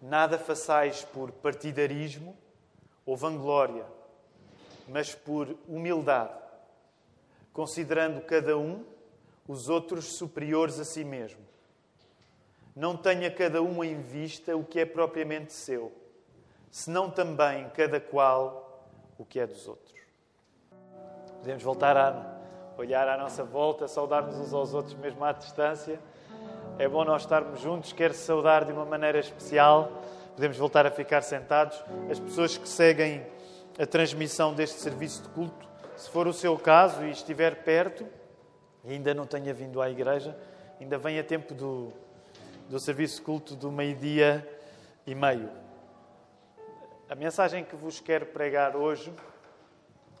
Nada façais por partidarismo ou vanglória, mas por humildade, considerando cada um os outros superiores a si mesmo. Não tenha cada um em vista o que é propriamente seu, senão também cada qual o que é dos outros. Podemos voltar a olhar à nossa volta, saudar-nos uns aos outros, mesmo à distância. É bom nós estarmos juntos, quer saudar de uma maneira especial. Podemos voltar a ficar sentados. As pessoas que seguem a transmissão deste serviço de culto, se for o seu caso e estiver perto, e ainda não tenha vindo à igreja, ainda vem a tempo do, do serviço de culto do meio-dia e meio. A mensagem que vos quero pregar hoje,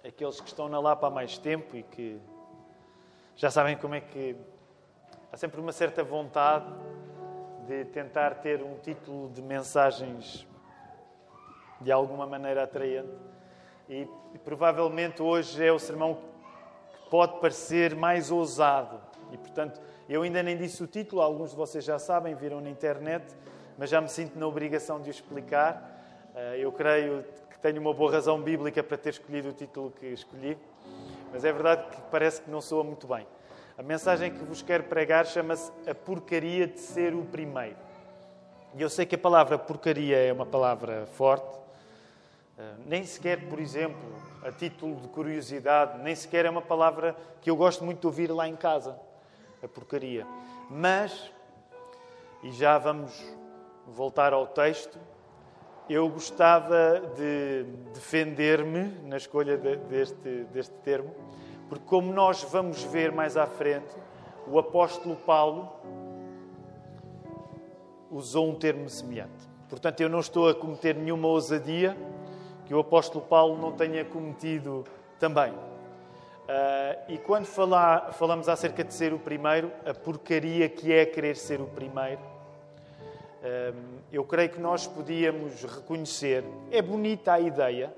aqueles que estão na Lapa há mais tempo e que já sabem como é que há sempre uma certa vontade de tentar ter um título de mensagens de alguma maneira atraente. E, provavelmente hoje é o sermão pode parecer mais ousado. E, portanto, eu ainda nem disse o título, alguns de vocês já sabem, viram na internet, mas já me sinto na obrigação de o explicar. Eh, eu creio que tenho uma boa razão bíblica para ter escolhido o título que escolhi, mas é verdade que parece que não soa muito bem. A mensagem que vos quero pregar chama-se A Porcaria de Ser o Primeiro. E eu sei que a palavra porcaria é uma palavra forte, eh, nem sequer, por exemplo, a título de curiosidade, nem sequer é uma palavra que eu gosto muito de ouvir lá em casa, a porcaria. Mas, e já vamos voltar ao texto, eu gostava de defender-me na escolha deste, deste termo, porque, como nós vamos ver mais à frente, o apóstolo Paulo usou um termo semelhante. Portanto, eu não estou a cometer nenhuma ousadia que o apóstolo Paulo não tenha cometido também. Uh, e quando falar, falamos acerca de ser o primeiro, a porcaria que é querer ser o primeiro, uh, eu creio que nós podíamos reconhecer, é bonita a ideia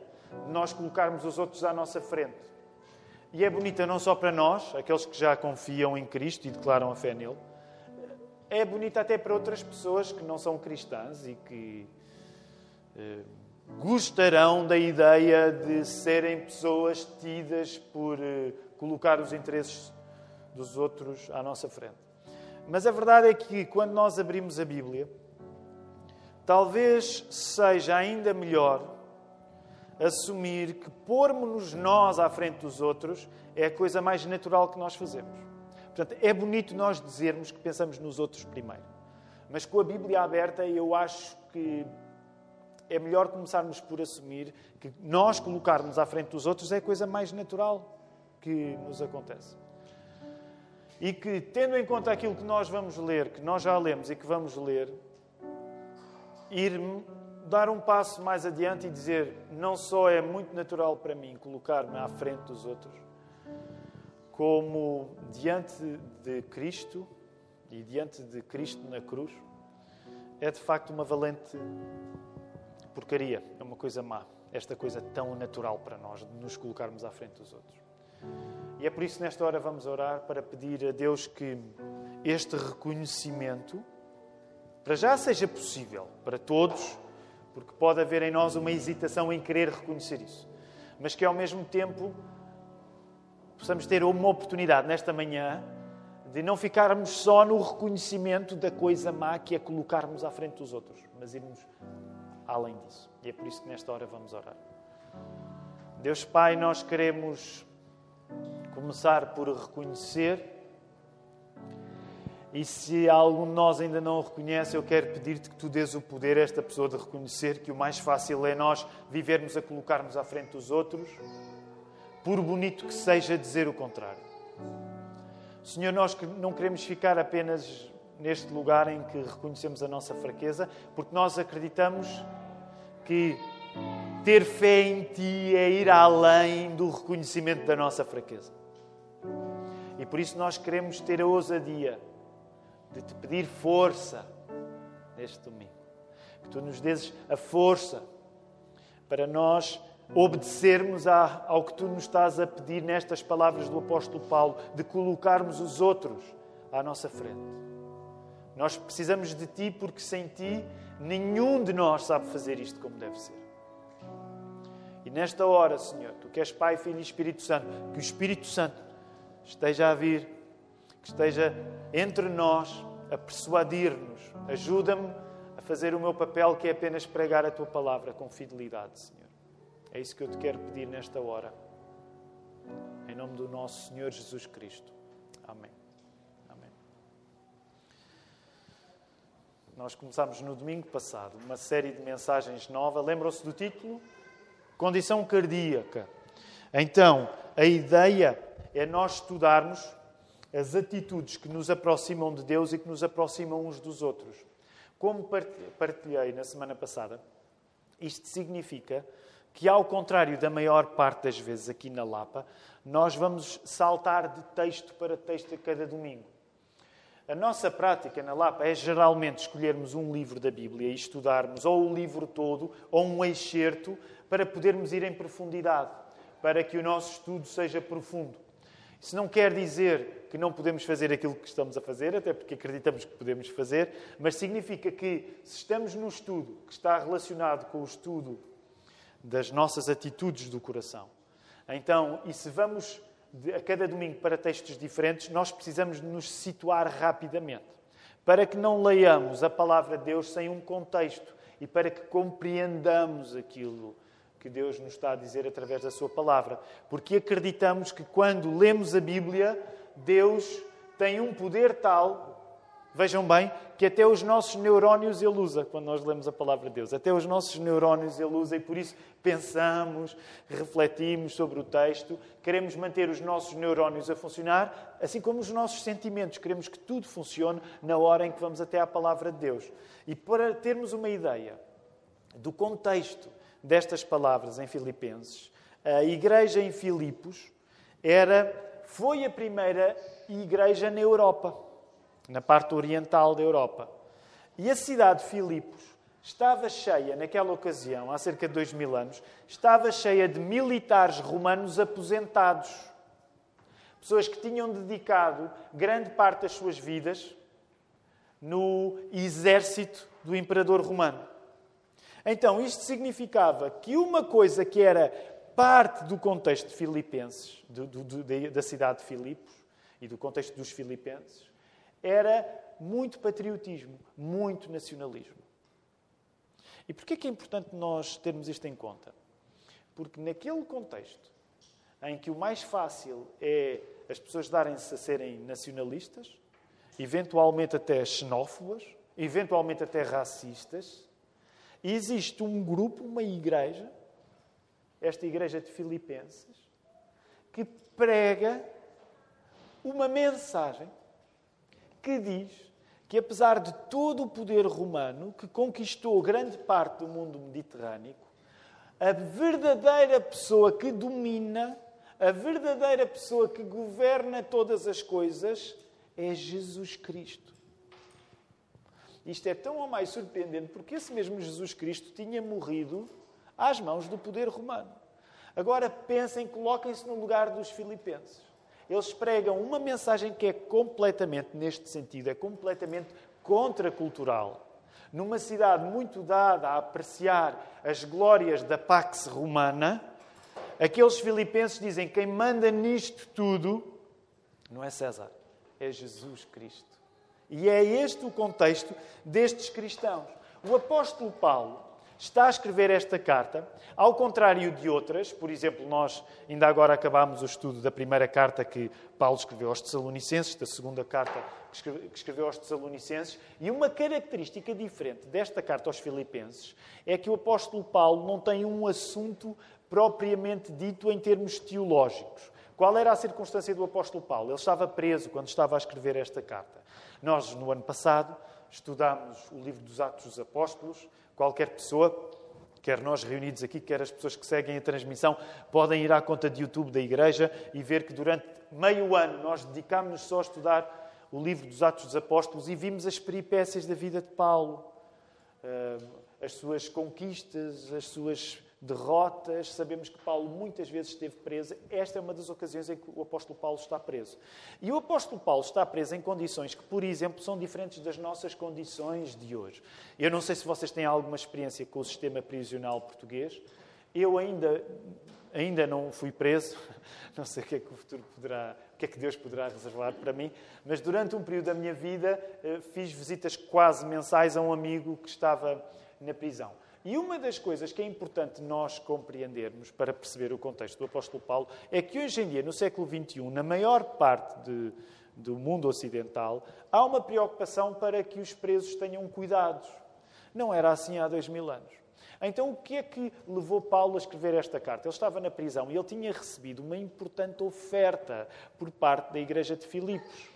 de nós colocarmos os outros à nossa frente. E é bonita não só para nós, aqueles que já confiam em Cristo e declaram a fé nele, é bonita até para outras pessoas que não são cristãs e que. Uh, gostarão da ideia de serem pessoas tidas por uh, colocar os interesses dos outros à nossa frente. Mas a verdade é que quando nós abrimos a Bíblia, talvez seja ainda melhor assumir que pormos-nos nós à frente dos outros é a coisa mais natural que nós fazemos. Portanto, é bonito nós dizermos que pensamos nos outros primeiro. Mas com a Bíblia aberta, eu acho que é melhor começarmos por assumir que nós colocarmos à frente dos outros é a coisa mais natural que nos acontece. E que, tendo em conta aquilo que nós vamos ler, que nós já lemos e que vamos ler, ir dar um passo mais adiante e dizer: não só é muito natural para mim colocar-me à frente dos outros, como diante de Cristo e diante de Cristo na cruz, é de facto uma valente porcaria, é uma coisa má, esta coisa tão natural para nós, de nos colocarmos à frente dos outros. E é por isso, nesta hora, vamos orar para pedir a Deus que este reconhecimento, para já seja possível para todos, porque pode haver em nós uma hesitação em querer reconhecer isso, mas que ao mesmo tempo possamos ter uma oportunidade nesta manhã de não ficarmos só no reconhecimento da coisa má que é colocarmos à frente dos outros, mas irmos além disso. E é por isso que nesta hora vamos orar. Deus Pai, nós queremos começar por reconhecer. E se algum de nós ainda não o reconhece, eu quero pedir-te que tu dês o poder a esta pessoa de reconhecer que o mais fácil é nós vivermos a colocarmos à frente dos outros, por bonito que seja dizer o contrário. Senhor, nós não queremos ficar apenas neste lugar em que reconhecemos a nossa fraqueza, porque nós acreditamos que ter fé em Ti é ir além do reconhecimento da nossa fraqueza. E por isso nós queremos ter a ousadia de te pedir força neste domingo. Que Tu nos dês a força para nós obedecermos ao que Tu nos estás a pedir nestas palavras do apóstolo Paulo, de colocarmos os outros à nossa frente Nós precisamos de Ti porque sem Ti nenhum de nós sabe fazer isto como deve ser. E nesta hora, Senhor, Tu que és Pai, Filho e Espírito Santo, que o Espírito Santo esteja a vir, que esteja entre nós a persuadir-nos. Ajuda-me a fazer o meu papel, que é apenas pregar a Tua palavra com fidelidade, Senhor. É isso que eu te quero pedir nesta hora. Em nome do nosso Senhor Jesus Cristo. Amém. Amém. Nós começámos no domingo passado uma série de mensagens nova. Lembram-se do título? Condição cardíaca. Então, a ideia é nós estudarmos as atitudes que nos aproximam de Deus e que nos aproximam uns dos outros. Como partilhei na semana passada, isto significa que, ao contrário da maior parte das vezes aqui na Lapa, nós vamos saltar de texto para texto a cada domingo. A nossa prática na Lapa é geralmente escolhermos um livro da Bíblia e estudarmos ou o livro todo ou um excerto para podermos ir em profundidade, para que o nosso estudo seja profundo. Isso não quer dizer que não podemos fazer aquilo que estamos a fazer, até porque acreditamos que podemos fazer, mas significa que se estamos no estudo que está relacionado com o estudo das nossas atitudes do coração. Então, e se vamos a cada domingo para textos diferentes, nós precisamos nos situar rapidamente, para que não leiamos a palavra de Deus sem um contexto e para que compreendamos aquilo que Deus nos está a dizer através da Sua palavra. Porque acreditamos que quando lemos a Bíblia, Deus tem um poder tal Vejam bem que até os nossos neurónios ele usa quando nós lemos a palavra de Deus. Até os nossos neurónios ele usa e por isso pensamos, refletimos sobre o texto, queremos manter os nossos neurónios a funcionar, assim como os nossos sentimentos. Queremos que tudo funcione na hora em que vamos até à palavra de Deus. E para termos uma ideia do contexto destas palavras em Filipenses, a igreja em Filipos era, foi a primeira igreja na Europa na parte oriental da Europa. E a cidade de Filipos estava cheia, naquela ocasião, há cerca de dois mil anos, estava cheia de militares romanos aposentados. Pessoas que tinham dedicado grande parte das suas vidas no exército do imperador romano. Então, isto significava que uma coisa que era parte do contexto de Filipenses, do, do, da cidade de Filipos e do contexto dos Filipenses, era muito patriotismo, muito nacionalismo. E porquê é que é importante nós termos isto em conta? Porque naquele contexto em que o mais fácil é as pessoas darem-se a serem nacionalistas, eventualmente até xenófobas, eventualmente até racistas, existe um grupo, uma igreja, esta igreja de Filipenses, que prega uma mensagem que diz que, apesar de todo o poder romano que conquistou grande parte do mundo mediterrâneo, a verdadeira pessoa que domina, a verdadeira pessoa que governa todas as coisas é Jesus Cristo. Isto é tão ou mais surpreendente porque esse mesmo Jesus Cristo tinha morrido às mãos do poder romano. Agora pensem, coloquem-se no lugar dos filipenses eles pregam uma mensagem que é completamente, neste sentido, é completamente contracultural. Numa cidade muito dada a apreciar as glórias da Pax Romana, aqueles filipenses dizem: quem manda nisto tudo não é César, é Jesus Cristo. E é este o contexto destes cristãos. O apóstolo Paulo está a escrever esta carta, ao contrário de outras, por exemplo, nós ainda agora acabámos o estudo da primeira carta que Paulo escreveu aos Tessalonicenses, da segunda carta que escreveu aos Tessalonicenses, e uma característica diferente desta carta aos Filipenses é que o apóstolo Paulo não tem um assunto propriamente dito em termos teológicos. Qual era a circunstância do apóstolo Paulo? Ele estava preso quando estava a escrever esta carta. Nós, no ano passado, estudámos o livro dos Atos dos Apóstolos, Qualquer pessoa, quer nós reunidos aqui, quer as pessoas que seguem a transmissão, podem ir à conta de YouTube da Igreja e ver que durante meio ano nós dedicámos-nos só a estudar o livro dos Atos dos Apóstolos e vimos as peripécias da vida de Paulo, as suas conquistas, as suas derrotas. Sabemos que Paulo muitas vezes esteve preso. Esta é uma das ocasiões em que o apóstolo Paulo está preso. E o apóstolo Paulo está preso em condições que, por exemplo, são diferentes das nossas condições de hoje. Eu não sei se vocês têm alguma experiência com o sistema prisional português. Eu ainda, ainda não fui preso. Não sei o que é que o futuro poderá, o que é que Deus poderá reservar para mim, mas durante um período da minha vida eh, fiz visitas quase mensais a um amigo que estava na prisão. E uma das coisas que é importante nós compreendermos para perceber o contexto do apóstolo Paulo é que hoje em dia, no século XXI, na maior parte de, do mundo ocidental, há uma preocupação para que os presos tenham cuidados. Não era assim há dois mil anos. Então, o que é que levou Paulo a escrever esta carta? Ele estava na prisão e ele tinha recebido uma importante oferta por parte da igreja de Filipos.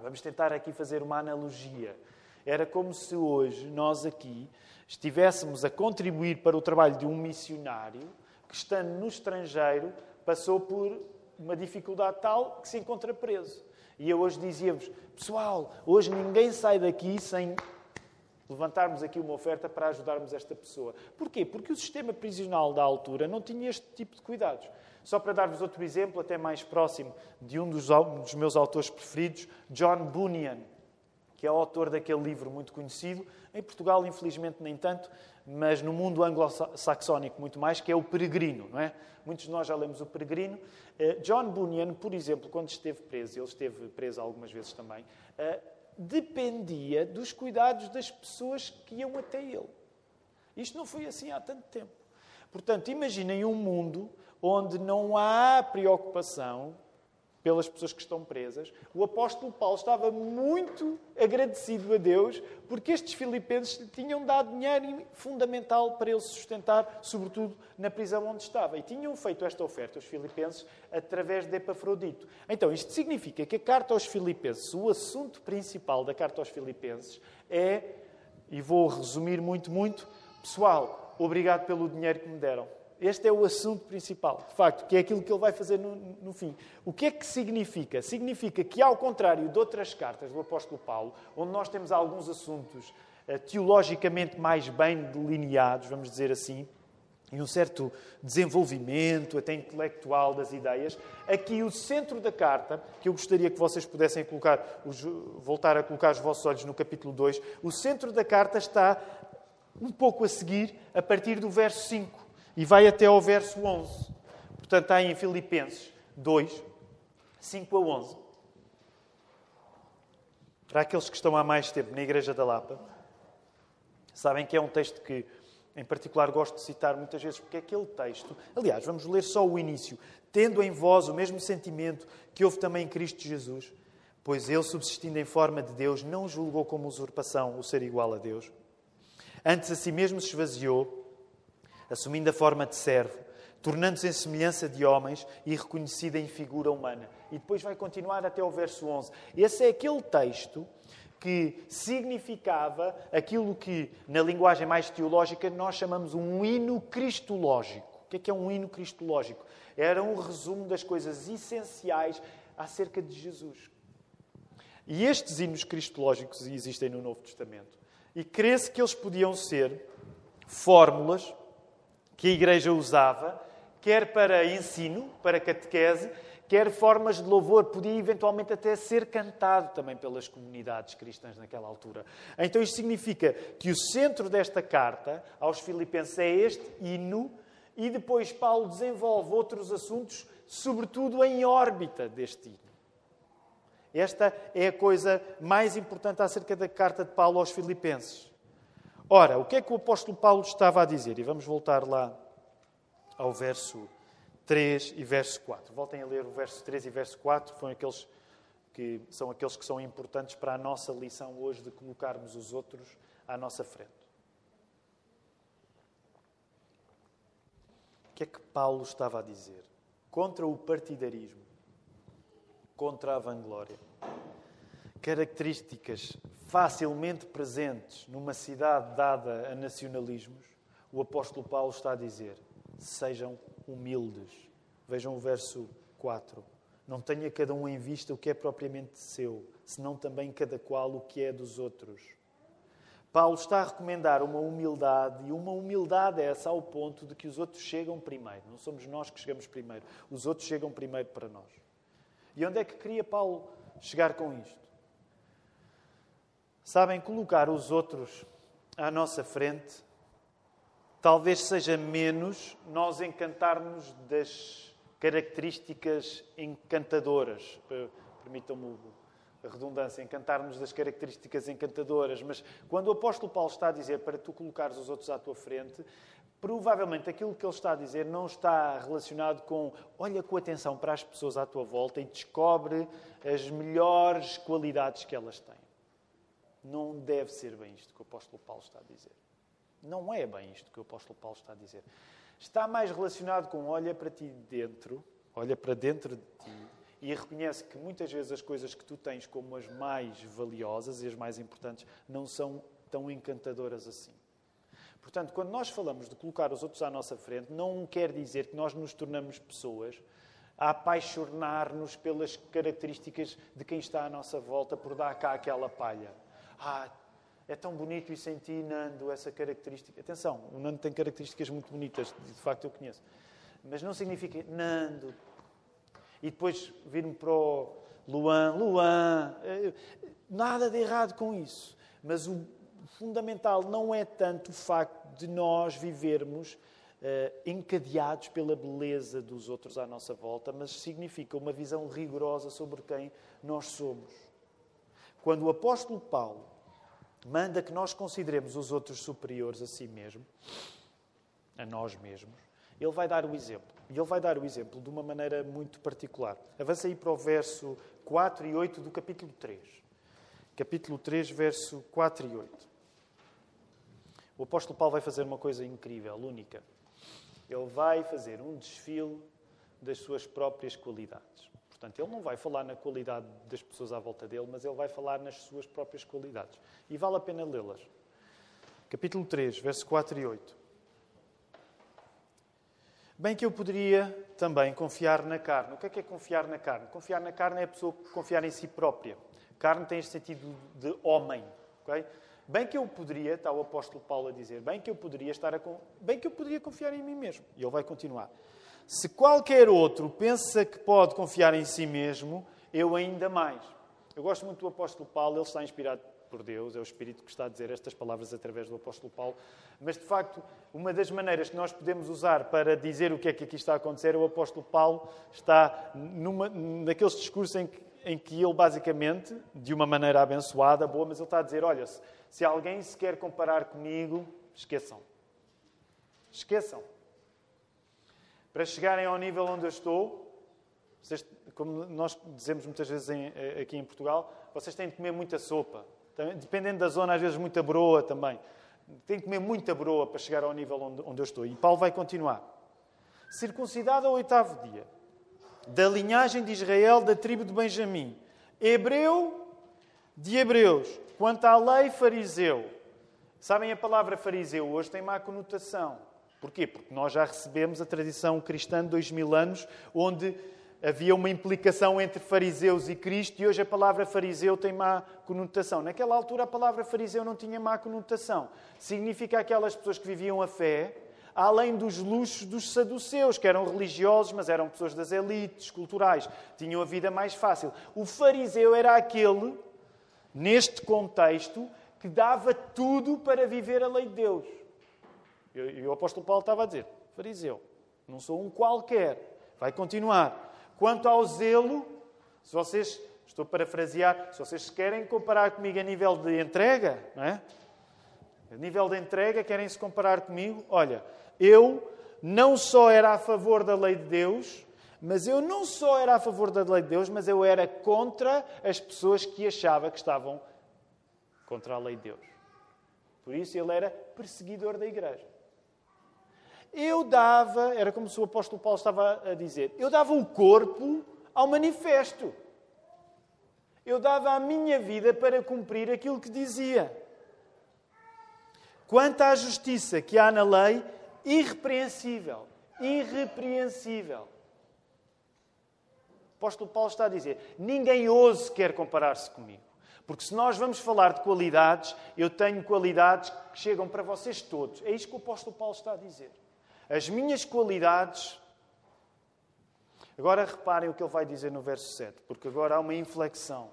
Vamos tentar aqui fazer uma analogia. Era como se hoje nós aqui estivéssemos a contribuir para o trabalho de um missionário que, estando no estrangeiro, passou por uma dificuldade tal que se encontra preso. E eu hoje dizia-vos, pessoal, hoje ninguém sai daqui sem levantarmos aqui uma oferta para ajudarmos esta pessoa. Porquê? Porque o sistema prisional da altura não tinha este tipo de cuidados. Só para dar-vos outro exemplo, até mais próximo, de um dos, dos meus autores preferidos, John Bunyan que é autor daquele livro muito conhecido. Em Portugal, infelizmente, nem tanto, mas no mundo anglo-saxónico muito mais, que é O Peregrino, não é? Muitos de nós já lemos O Peregrino. Eh, John Bunyan, por exemplo, quando esteve preso, ele esteve preso algumas vezes também, eh, dependia dos cuidados das pessoas que iam até ele. Isto não foi assim há tanto tempo. Portanto, imaginem um mundo onde não há preocupação pelas pessoas que estão presas, o apóstolo Paulo estava muito agradecido a Deus porque estes filipenses lhe tinham dado dinheiro fundamental para ele se sustentar, sobretudo na prisão onde estava. E tinham feito esta oferta aos filipenses através de Epafrodito. Então, isto significa que a carta aos filipenses, o assunto principal da carta aos filipenses é, e vou resumir muito, muito, pessoal, obrigado pelo dinheiro que me deram. Este é o assunto principal, de facto, que é aquilo que ele vai fazer no, no, fim. O que é que significa? Significa que, ao contrário de outras cartas do apóstolo Paulo, onde nós temos alguns assuntos uh, teologicamente mais bem delineados, vamos dizer assim, e um certo desenvolvimento, até intelectual das ideias, aqui o centro da carta, que eu gostaria que vocês pudessem colocar, os, voltar a colocar os vossos olhos no capítulo 2, o centro da carta está um pouco a seguir, a partir do verso 5 e vai até ao verso 11. Portanto, está em Filipenses 2, 5 a 11. Para aqueles que estão há mais tempo na Igreja da Lapa, sabem que é um texto que, em particular, gosto de citar muitas vezes, porque é aquele texto. Aliás, vamos ler só o início. Tendo em vós o mesmo sentimento que houve também em Cristo Jesus, pois ele, subsistindo em forma de Deus, não julgou como usurpação o ser igual a Deus. Antes a si mesmo se esvaziou assumindo a forma de servo, tornando-se em semelhança de homens e reconhecida em figura humana. E depois vai continuar até o verso 11. Esse é aquele texto que significava aquilo que, na linguagem mais teológica, nós chamamos um hino cristológico. O que é, que é um hino cristológico? Era um resumo das coisas essenciais acerca de Jesus. E estes hinos cristológicos existem no Novo Testamento. E crê-se que eles podiam ser fórmulas que a Igreja usava, quer para ensino, para catequese, quer formas de louvor. Podia eventualmente até ser cantado também pelas comunidades cristãs naquela altura. Então isto significa que o centro desta carta aos Filipenses é este hino, e depois Paulo desenvolve outros assuntos, sobretudo em órbita deste hino. Esta é a coisa mais importante acerca da carta de Paulo aos Filipenses. Ora, o que é que o apóstolo Paulo estava a dizer? E vamos voltar lá ao verso 3 e verso 4. Voltem a ler o verso 3 e verso 4, foram aqueles que são aqueles que são importantes para a nossa lição hoje de colocarmos os outros à nossa frente. O que é que Paulo estava a dizer? Contra o partidarismo, contra a vanglória características facilmente presentes numa cidade dada a nacionalismos, o apóstolo Paulo está a dizer: sejam humildes. Vejam o verso 4. Não tenha cada um em vista o que é propriamente seu, senão também cada qual o que é dos outros. Paulo está a recomendar uma humildade, e uma humildade essa ao ponto de que os outros chegam primeiro. Não somos nós que chegamos primeiro, os outros chegam primeiro para nós. E onde é que queria Paulo chegar com isto? Sabem, colocar os outros à nossa frente talvez seja menos nós encantarmos das características encantadoras. Permitam-me a redundância, encantar-nos das características encantadoras. Mas quando o apóstolo Paulo está a dizer para tu colocares os outros à tua frente, provavelmente aquilo que ele está a dizer não está relacionado com olha com atenção para as pessoas à tua volta e descobre as melhores qualidades que elas têm. Não deve ser bem isto que o apóstolo Paulo está a dizer. Não é bem isto que o apóstolo Paulo está a dizer. Está mais relacionado com olha para ti dentro, olha para dentro de ti e reconhece que muitas vezes as coisas que tu tens como as mais valiosas e as mais importantes não são tão encantadoras assim. Portanto, quando nós falamos de colocar os outros à nossa frente, não quer dizer que nós nos tornamos pessoas a apaixonar-nos pelas características de quem está à nossa volta por dar cá aquela palha. Ah, é tão bonito isso em ti, Nando, essa característica. Atenção, o Nando tem características muito bonitas, de facto eu conheço. Mas não significa, Nando, e depois vir-me para o Luan, Luan, eh, nada de errado com isso. Mas o fundamental não é tanto o facto de nós vivermos uh, encadeados pela beleza dos outros à nossa volta, mas significa uma visão rigorosa sobre quem nós somos. Quando o apóstolo Paulo manda que nós consideremos os outros superiores a si mesmo, a nós mesmos, ele vai dar o exemplo. E ele vai dar o exemplo de uma maneira muito particular. Avança aí para o verso 4 e 8 do capítulo 3. Capítulo 3, verso 4 e 8. O apóstolo Paulo vai fazer uma coisa incrível, única. Ele vai fazer um desfile das suas próprias qualidades. Portanto, ele não vai falar na qualidade das pessoas à volta dele, mas ele vai falar nas suas próprias qualidades. E vale a pena lê-las. Capítulo 3, verso 4 e 8. Bem que eu poderia também confiar na carne. O que é, que é confiar na carne? Confiar na carne é a pessoa confiar em si própria. Carne tem este sentido de homem. Okay? Bem que eu poderia, está o apóstolo Paulo a dizer, bem que eu poderia estar a, bem que eu poderia confiar em mim mesmo. E ele vai continuar. Se qualquer outro pensa que pode confiar em si mesmo, eu ainda mais. Eu gosto muito do apóstolo Paulo, ele está inspirado por Deus, é o Espírito que está a dizer estas palavras através do apóstolo Paulo. Mas, de facto, uma das maneiras que nós podemos usar para dizer o que é que aqui está a acontecer, o apóstolo Paulo está numa, naqueles discursos em que, em que ele, basicamente, de uma maneira abençoada, boa, mas ele está a dizer: olha, se, se alguém se quer comparar comigo, esqueçam. Esqueçam. Para chegarem ao nível onde eu estou, vocês, como nós dizemos muitas vezes em, eh, aqui em Portugal, vocês têm de comer muita sopa. Dependendo da zona, às vezes muita broa também. Tem que comer muita broa para chegar ao nível onde, onde eu estou. E Paulo vai continuar. Circuncidado ao oitavo dia, da linhagem de Israel, da tribo de Benjamim, hebreu de hebreus, quanto à lei fariseu. Sabem, a palavra fariseu hoje tem má conotação. Porquê? Porque nós já recebemos a tradição cristã de dois mil anos, onde havia uma implicação entre fariseus e Cristo e hoje a palavra fariseu tem má conotação. Naquela altura a palavra fariseu não tinha má conotação. Significa aquelas pessoas que viviam a fé além dos luxos dos saduceus, que eram religiosos, mas eram pessoas das elites culturais, tinham a vida mais fácil. O fariseu era aquele, neste contexto, que dava tudo para viver a lei de Deus. E o apóstolo Paulo estava a dizer: fariseu, não sou um qualquer. Vai continuar. Quanto ao zelo, se vocês, estou a parafrasear, se vocês querem comparar comigo a nível de entrega, não é? A nível de entrega, querem se comparar comigo? Olha, eu não só era a favor da lei de Deus, mas eu não só era a favor da lei de Deus, mas eu era contra as pessoas que achava que estavam contra a lei de Deus. Por isso ele era perseguidor da igreja. Eu dava, era como se o apóstolo Paulo estava a dizer, eu dava o corpo ao manifesto. Eu dava a minha vida para cumprir aquilo que dizia. Quanto à justiça que há na lei, irrepreensível. Irrepreensível. O apóstolo Paulo está a dizer: ninguém ouse quer comparar-se comigo. Porque se nós vamos falar de qualidades, eu tenho qualidades que chegam para vocês todos. É isto que o apóstolo Paulo está a dizer. As minhas qualidades. Agora reparem o que ele vai dizer no verso 7, porque agora há uma inflexão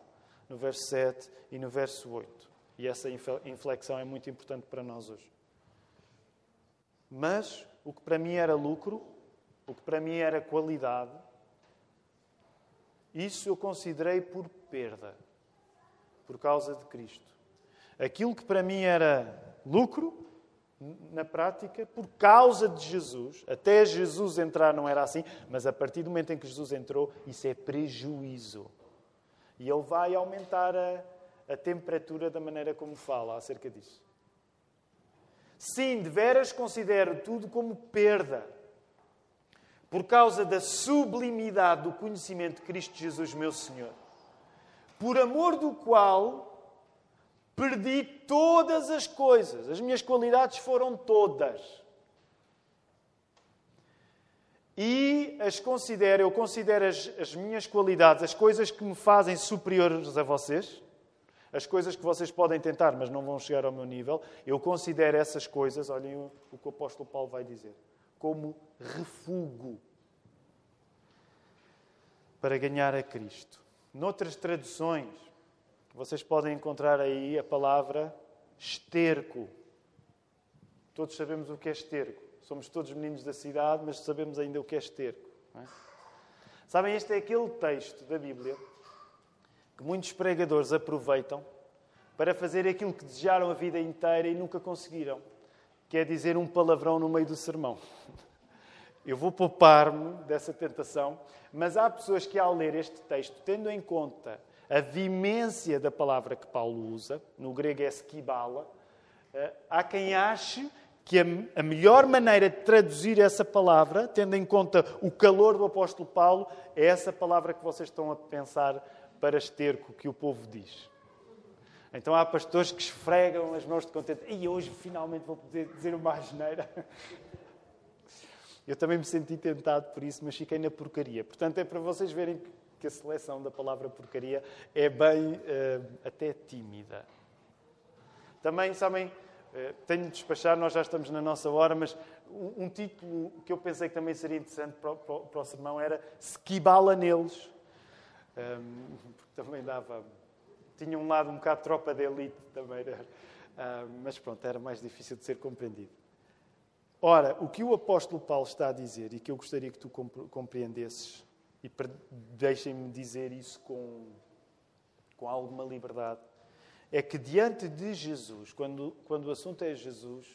no verso 7 e no verso 8. E essa inflexão é muito importante para nós hoje. Mas o que para mim era lucro, o que para mim era qualidade, isso eu considerei por perda, por causa de Cristo. Aquilo que para mim era lucro, na prática, por causa de Jesus, até Jesus entrar não era assim, mas a partir do momento em que Jesus entrou, isso é prejuízo. E ele vai aumentar a, a temperatura da maneira como fala acerca disso. Sim, de veras considero tudo como perda, por causa da sublimidade do conhecimento de Cristo Jesus, meu Senhor, por amor do qual perdi todas as coisas, as minhas qualidades foram todas. E as considero, eu considero as, as minhas qualidades, as coisas que me fazem superiores a vocês, as coisas que vocês podem tentar, mas não vão chegar ao meu nível, eu considero essas coisas, olhem o que o apóstolo Paulo vai dizer, como refúgio para ganhar a Cristo. Noutras traduções, vocês podem encontrar aí a palavra esterco. Todos sabemos o que é esterco. Somos todos meninos da cidade, mas sabemos ainda o que é esterco. É? Sabem, este é aquele texto da Bíblia que muitos pregadores aproveitam para fazer aquilo que desejaram a vida inteira e nunca conseguiram, que é dizer um palavrão no meio do sermão. Eu vou poupar-me dessa tentação, mas há pessoas que, ao ler este texto, tendo em conta a vimência da palavra que Paulo usa, no grego é skibala, eh, há quem ache que a melhor maneira de traduzir essa palavra, tendo em conta o calor do apóstolo Paulo, é essa palavra que vocês estão a pensar para esterco que o povo diz. Então há pastores que esfregam as mãos de contente. E hoje finalmente vou poder dizer uma asneira. Eu também me senti tentado por isso, mas fiquei na porcaria. Portanto, é para vocês verem que a seleção da palavra porcaria é bem uh, até tímida. Também, sabem, uh, tenho de despachar, nós já estamos na nossa hora, mas um, um título que eu pensei que também seria interessante para, para, para o sermão era Skibala neles um, também dava. Tinha um lado um bocado tropa de elite também, era, uh, mas pronto, era mais difícil de ser compreendido. Ora, o que o apóstolo Paulo está a dizer e que eu gostaria que tu compreendesses, e deixem-me dizer isso com, com alguma liberdade, é que diante de Jesus, quando, quando o assunto é Jesus,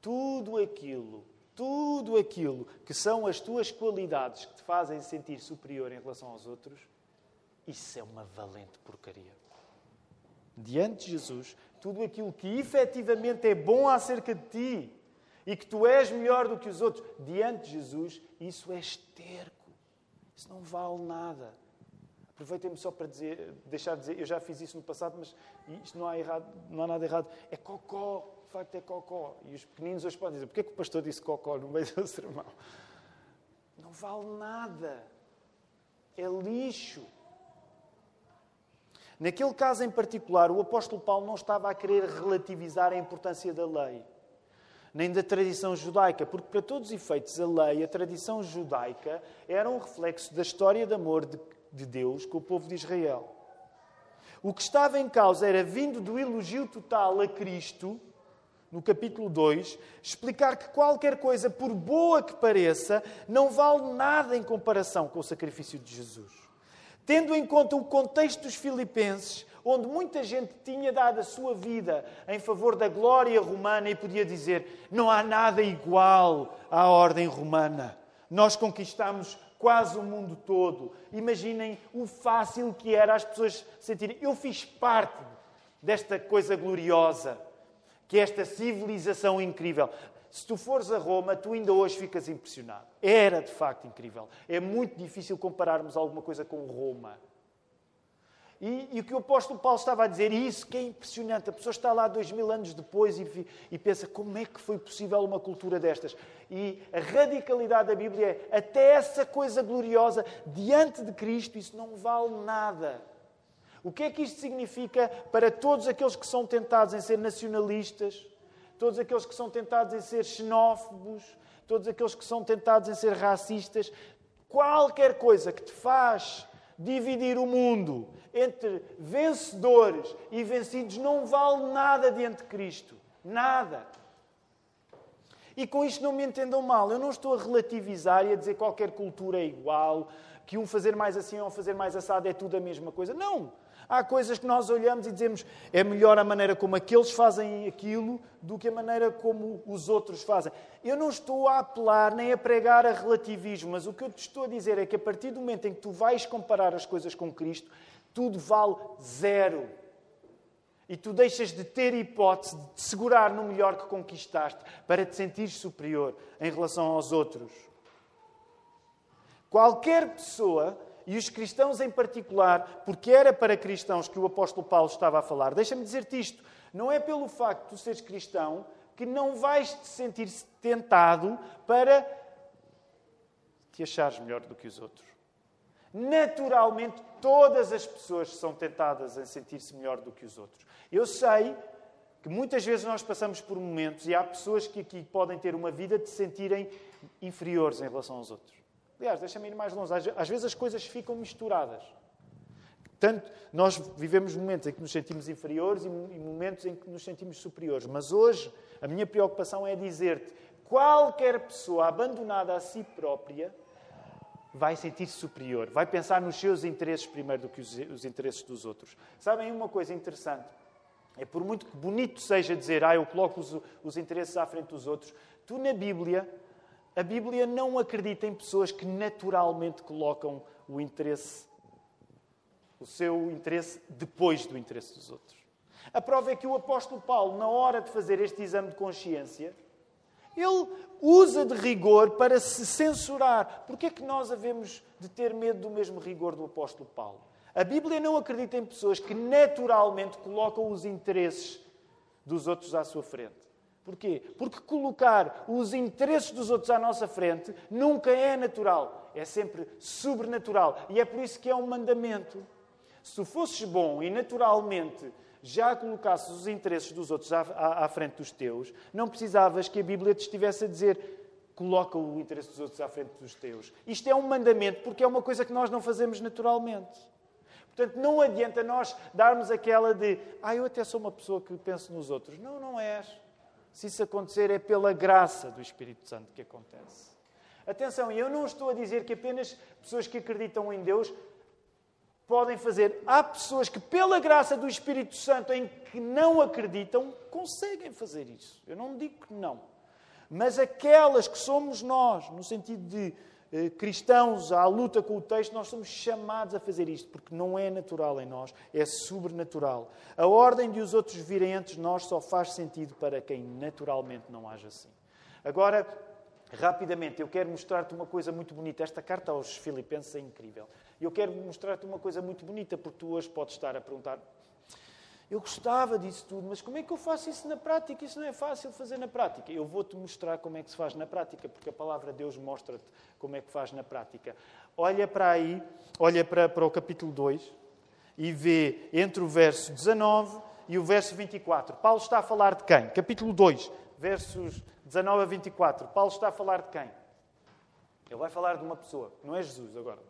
tudo aquilo, tudo aquilo que são as tuas qualidades que te fazem sentir superior em relação aos outros, isso é uma valente porcaria. Diante de Jesus, tudo aquilo que efetivamente é bom acerca de ti e que tu és melhor do que os outros, diante de Jesus, isso é esterco. Isso não vale nada. Aproveitei-me só para dizer, deixar de dizer, eu já fiz isso no passado, mas isto não há, errado, não há nada errado. É cocó, de facto é cocó. E os pequeninos hoje podem dizer, porquê que o pastor disse cocó no meio do sermão? Não vale nada. É lixo. Naquele caso em particular, o apóstolo Paulo não estava a querer relativizar a importância da lei, nem da tradição judaica, porque, para todos os efeitos, a lei, a tradição judaica, era um reflexo da história de amor de, de Deus com o povo de Israel. O que estava em causa era, vindo do elogio total a Cristo, no capítulo 2, explicar que qualquer coisa, por boa que pareça, não vale nada em comparação com o sacrifício de Jesus. Tendo em conta o contexto dos Filipenses, onde muita gente tinha dado a sua vida em favor da glória romana e podia dizer: não há nada igual à ordem romana. Nós conquistamos quase o mundo todo. Imaginem o fácil que era as pessoas sentirem: eu fiz parte desta coisa gloriosa, que é esta civilização incrível se tu fores a Roma, tu ainda hoje ficas impressionado. Era de facto incrível. É muito difícil compararmos alguma coisa com Roma. E, e, o que o apóstolo Paulo estava a dizer, e isso que é impressionante, a pessoa está lá dois mil anos depois e, e, pensa como é que foi possível uma cultura destas. E a radicalidade da Bíblia é até essa coisa gloriosa diante de Cristo, isso não vale nada. O que é que isto significa para todos aqueles que são tentados em ser nacionalistas, todos aqueles que são tentados em ser xenófobos, todos aqueles que são tentados em ser racistas? Qualquer coisa que te faz dividir o mundo entre vencedores e vencidos não vale nada diante de Cristo. Nada. E com isto não me entendam mal, eu não estou a relativizar e a dizer que qualquer cultura é igual, que um fazer mais assim ou fazer mais assado é tudo a mesma coisa. Não! Há coisas que nós olhamos e dizemos é melhor a maneira como aqueles fazem aquilo do que a maneira como os outros fazem. Eu não estou a apelar nem a pregar a relativismo, mas o que eu te estou a dizer é que a partir do momento em que tu vais comparar as coisas com Cristo, tudo vale zero. E tu deixas de ter hipótese de te segurar no melhor que conquistaste para te sentir superior em relação aos outros. Qualquer pessoa e os cristãos em particular, porque era para cristãos que o apóstolo Paulo estava a falar. Deixa-me dizer-te isto: não é pelo facto de seres cristão que não vais te sentir tentado para te achares melhor do que os outros. Naturalmente, todas as pessoas são tentadas a sentir-se melhor do que os outros. Eu sei que muitas vezes nós passamos por momentos e há pessoas que aqui podem ter uma vida de se sentirem inferiores em relação aos outros. Aliás, deixa-me ir mais longe. Às vezes as coisas ficam misturadas. Tanto nós vivemos momentos em que nos sentimos inferiores e momentos em que nos sentimos superiores. Mas hoje a minha preocupação é dizer-te: qualquer pessoa abandonada a si própria vai sentir-se superior, vai pensar nos seus interesses primeiro do que os, interesses dos outros. Sabem uma coisa interessante? É por muito que bonito seja dizer, ah, eu coloco os, os interesses à frente dos outros, tu na Bíblia a Bíblia não acredita em pessoas que naturalmente colocam o interesse, o seu interesse depois do interesse dos outros. A prova é que o apóstolo Paulo, na hora de fazer este exame de consciência, ele usa de rigor para se censurar. Porquê é que nós havemos de ter medo do mesmo rigor do apóstolo Paulo? A Bíblia não acredita em pessoas que naturalmente colocam os interesses dos outros à sua frente. Porquê? Porque colocar os interesses dos outros à nossa frente nunca é natural, é sempre sobrenatural. E é por isso que é um mandamento. Se fosses bom e naturalmente já colocasses os interesses dos outros à, à, à, frente dos teus, não precisavas que a Bíblia te estivesse a dizer coloca o interesse dos outros à frente dos teus. Isto é um mandamento porque é uma coisa que nós não fazemos naturalmente. Portanto, não adianta nós darmos aquela de ah, eu até sou uma pessoa que penso nos outros. Não, não és. Se isso acontecer, é pela graça do Espírito Santo que acontece. Atenção, eu não estou a dizer que apenas pessoas que acreditam em Deus podem fazer. Há pessoas que, pela graça do Espírito Santo, em que não acreditam, conseguem fazer isso. Eu não digo que não. Mas aquelas que somos nós, no sentido de cristãos à luta com o texto, nós somos chamados a fazer isto, porque não é natural em nós, é sobrenatural. A ordem de os outros virem antes nós só faz sentido para quem naturalmente não age assim. Agora, rapidamente, eu quero mostrar-te uma coisa muito bonita. Esta carta aos Filipenses é incrível. Eu quero mostrar-te uma coisa muito bonita, porque tu hoje podes estar a perguntar eu gostava disso tudo, mas como é que eu faço isso na prática? Isso não é fácil fazer na prática. Eu vou-te mostrar como é que se faz na prática, porque a palavra de Deus mostra-te como é que faz na prática. Olha para aí, olha para, para o capítulo 2 e vê entre o verso 19 e o verso 24. Paulo está a falar de quem? Capítulo 2, versos 19 a 24. Paulo está a falar de quem? Ele vai falar de uma pessoa, não é Jesus agora.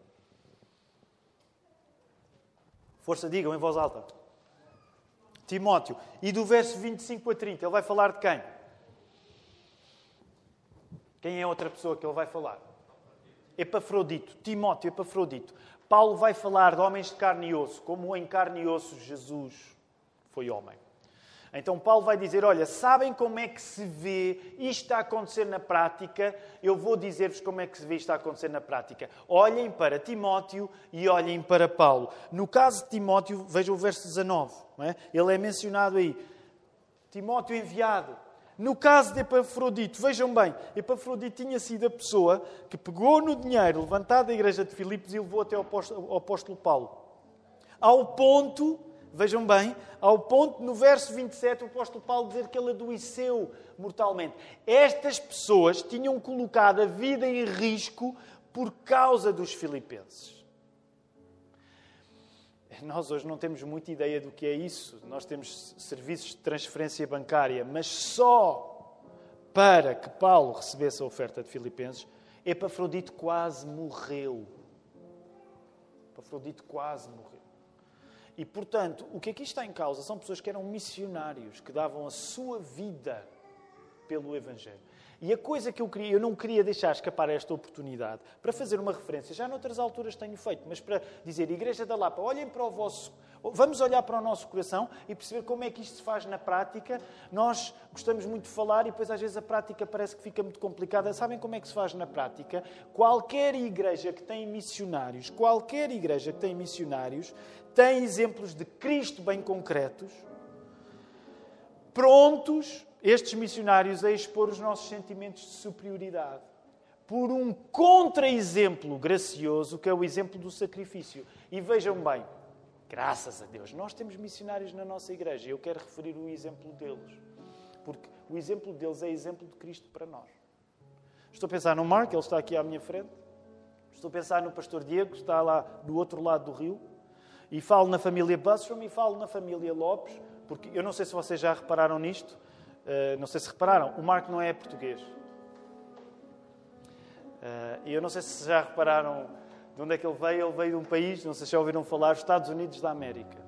Força, digam em voz alta. Timóteo. E do verso 25 a 30, ele vai falar de quem? Quem é outra pessoa que ele vai falar? Epafrodito. Timóteo, Epafrodito. Paulo vai falar de homens de carne e osso, como em carne e osso Jesus foi homem. Então Paulo vai dizer: Olha, sabem como é que se vê isto a acontecer na prática? Eu vou dizer-vos como é que se vê isto a acontecer na prática. Olhem para Timóteo e olhem para Paulo. No caso de Timóteo, vejam o verso 19. É? Ele é mencionado aí. Timóteo enviado. No caso de Epafrodito, vejam bem, Epafrodito tinha sido a pessoa que pegou no dinheiro levantado da igreja de Filipos e levou até ao apóstolo Paulo. Ao ponto Vejam bem, ao ponto no verso 27 o apóstolo Paulo dizer que ele adoeceu mortalmente. Estas pessoas tinham colocado a vida em risco por causa dos filipenses. Nós hoje não temos muita ideia do que é isso. Nós temos serviços de transferência bancária, mas só para que Paulo recebesse a oferta de Filipenses, Epafrodito quase morreu. Epafrodito quase morreu. E, portanto, o que aqui está em causa são pessoas que eram missionários, que davam a sua vida pelo Evangelho. E a coisa que eu queria, eu não queria deixar escapar esta oportunidade para fazer uma referência, já noutras alturas tenho feito, mas para dizer, Igreja da Lapa, olhem para o vosso. Vamos olhar para o nosso coração e perceber como é que isto se faz na prática. Nós gostamos muito de falar e depois às vezes a prática parece que fica muito complicada. Sabem como é que se faz na prática? Qualquer igreja que tem missionários, qualquer igreja que tem missionários, tem exemplos de Cristo bem concretos, prontos estes missionários a expor os nossos sentimentos de superioridade por um contra-exemplo gracioso que é o exemplo do sacrifício. E vejam bem, graças a Deus, nós temos missionários na nossa igreja e eu quero referir o exemplo deles, porque o exemplo deles é exemplo de Cristo para nós. Estou a pensar no Mark, ele está aqui à minha frente. Estou a pensar no pastor Diego, que está lá do outro lado do rio. E falo na família Bustrom e falo na família Lopes, porque eu não sei se vocês já repararam nisto, Uh, não sei se repararam, o Marco não é português. Uh, e eu não sei se já repararam de onde é que ele veio. Ele veio de um país, não sei se já ouviram falar, Estados Unidos da América.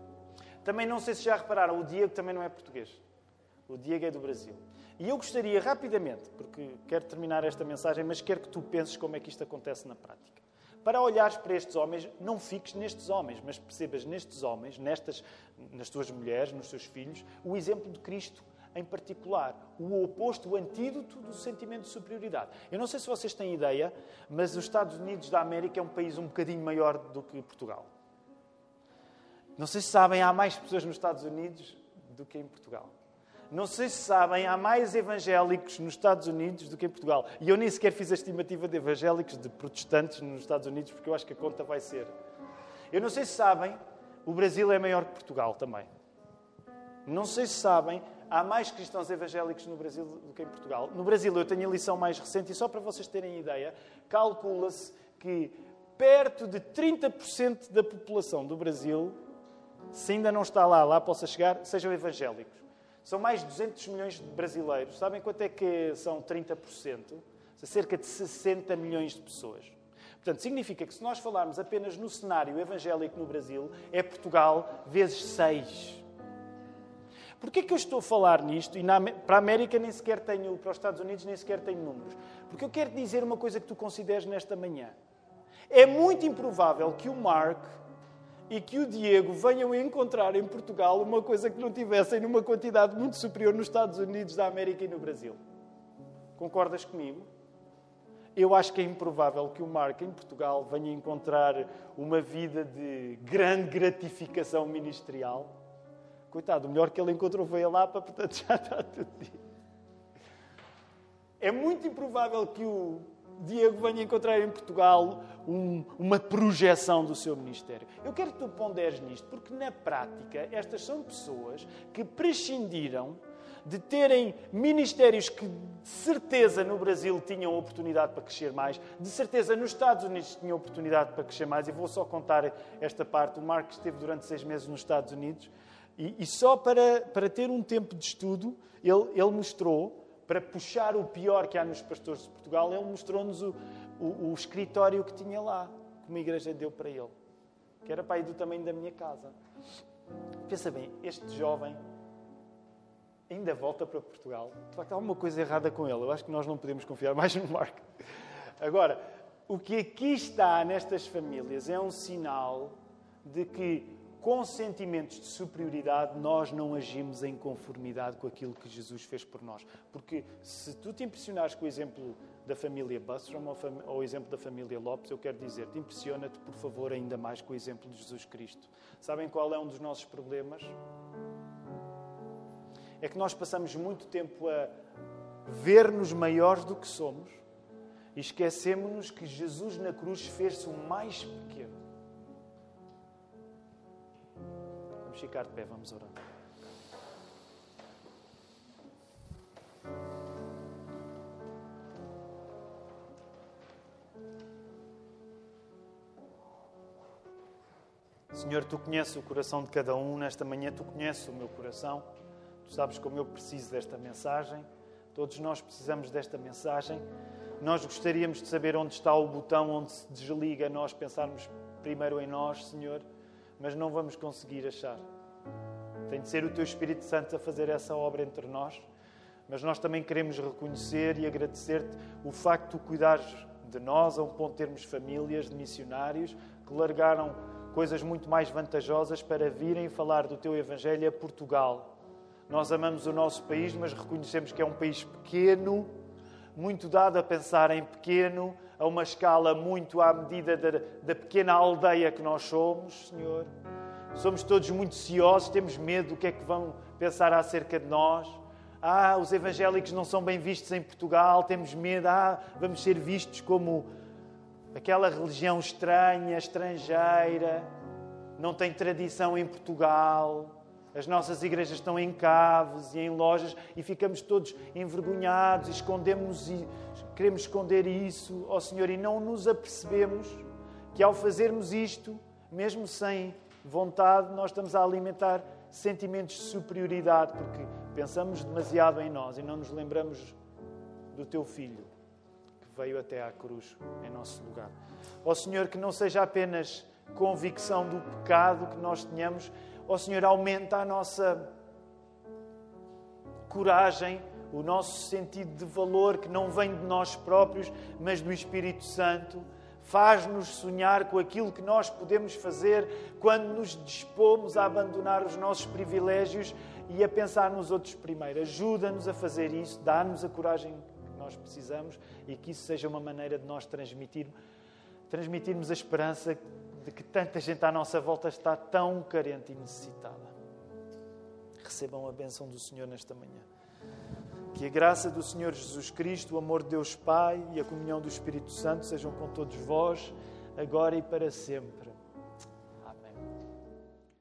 Também não sei se já repararam, o Diego também não é português. O Diego é do Brasil. E eu gostaria rapidamente, porque quero terminar esta mensagem, mas quero que tu penses como é que isto acontece na prática. Para olhares para estes homens, não fiques nestes homens, mas percebas nestes homens, nestas, nas tuas mulheres, nos teus filhos, o exemplo de Cristo em particular, o oposto, o antídoto do sentimento de superioridade. Eu não sei se vocês têm ideia, mas os Estados Unidos da América é um país um bocadinho maior do que Portugal. Não sei se sabem, há mais pessoas nos Estados Unidos do que em Portugal. Não sei se sabem, há mais evangélicos nos Estados Unidos do que em Portugal. E eu nem sequer fiz a estimativa de evangélicos, de protestantes nos Estados Unidos, porque eu acho que a conta vai ser. Eu não sei se sabem, o Brasil é maior que Portugal também. Não sei se sabem, há mais cristãos evangélicos no Brasil do que em Portugal. No Brasil, eu tenho a lição mais recente, e só para vocês terem ideia, calcula-se que perto de 30% da população do Brasil, se ainda não está lá, lá possa chegar, sejam evangélicos. São mais de 200 milhões de brasileiros. Sabem quanto é que são 30%? Cerca de 60 milhões de pessoas. Portanto, significa que se nós falarmos apenas no cenário evangélico no Brasil, é Portugal vezes 6. Porquê que eu estou a falar nisto? E na, para a América nem sequer tenho, para os Estados Unidos nem sequer tenho números. Porque eu quero dizer uma coisa que tu consideres nesta manhã. É muito improvável que o Mark e que o Diego venham encontrar em Portugal uma coisa que não tivessem numa quantidade muito superior nos Estados Unidos da América e no Brasil. Concordas comigo? Eu acho que é improvável que o Mark em Portugal venha encontrar uma vida de grande gratificação ministerial Coitado, o melhor que ele encontrou foi a Lapa, portanto já está tudo dito. É muito improvável que o Diego venha encontrar em Portugal um, uma projeção do seu ministério. Eu quero que tu ponderes nisto, porque na prática estas são pessoas que prescindiram de terem ministérios que de certeza no Brasil tinham oportunidade para crescer mais, de certeza nos Estados Unidos tinham oportunidade para crescer mais. E vou só contar esta parte. O Marcos esteve durante seis meses nos Estados Unidos e, e só para, para ter um tempo de estudo, ele, ele mostrou, para puxar o pior que há nos pastores de Portugal, ele mostrou-nos o, o, o, escritório que tinha lá, que uma igreja deu para ele, que era para ir do tamanho da minha casa. Pensa bem, este jovem ainda volta para Portugal. De facto, há alguma coisa errada com ele. Eu acho que nós não podemos confiar mais no Marco. Agora, o que aqui está nestas famílias é um sinal de que com sentimentos de superioridade, nós não agimos em conformidade com aquilo que Jesus fez por nós. Porque se tu te impressionares com o exemplo da família Bustrom ou o exemplo da família Lopes, eu quero dizer-te, impressiona-te, por favor, ainda mais com o exemplo de Jesus Cristo. Sabem qual é um dos nossos problemas? É que nós passamos muito tempo a ver-nos maiores do que somos e esquecemos-nos que Jesus na cruz fez-se o mais pequeno. Ficar de pé, vamos orar. Senhor, tu conheces o coração de cada um nesta manhã, tu conheces o meu coração, tu sabes como eu preciso desta mensagem, todos nós precisamos desta mensagem. Nós gostaríamos de saber onde está o botão onde se desliga nós pensarmos primeiro em nós, Senhor, mas não vamos conseguir achar. Tem de ser o Teu Espírito Santo a fazer essa obra entre nós, mas nós também queremos reconhecer e agradecer-te o facto de tu cuidares de nós a um ponto de termos famílias de missionários que largaram coisas muito mais vantajosas para virem falar do Teu Evangelho a Portugal. Nós amamos o nosso país, mas reconhecemos que é um país pequeno, muito dado a pensar em pequeno, a uma escala muito à medida da, da pequena aldeia que nós somos, Senhor. Somos todos muito ciosos, temos medo do que é que vão pensar acerca de nós. Ah, os evangélicos não são bem vistos em Portugal, temos medo. Ah, vamos ser vistos como aquela religião estranha, estrangeira, não tem tradição em Portugal. As nossas igrejas estão em caves e em lojas e ficamos todos envergonhados, escondemos e queremos esconder isso, ó Senhor, e não nos apercebemos que ao fazermos isto, mesmo sem vontade, nós estamos a alimentar sentimentos de superioridade, porque pensamos demasiado em nós e não nos lembramos do teu filho que veio até à cruz em nosso lugar. Ó Senhor, que não seja apenas convicção do pecado que nós tenhamos, ó Senhor, aumenta a nossa coragem, o nosso sentido de valor que não vem de nós próprios, mas do Espírito Santo Faz-nos sonhar com aquilo que nós podemos fazer quando nos dispomos a abandonar os nossos privilégios e a pensar nos outros primeiro. Ajuda-nos a fazer isso, dá-nos a coragem que nós precisamos e que isso seja uma maneira de nós transmitir, transmitirmos a esperança de que tanta gente à nossa volta está tão carente e necessitada. Recebam a bênção do Senhor nesta manhã. Que a graça do Senhor Jesus Cristo, o amor de Deus Pai e a comunhão do Espírito Santo sejam com todos vós, agora e para sempre.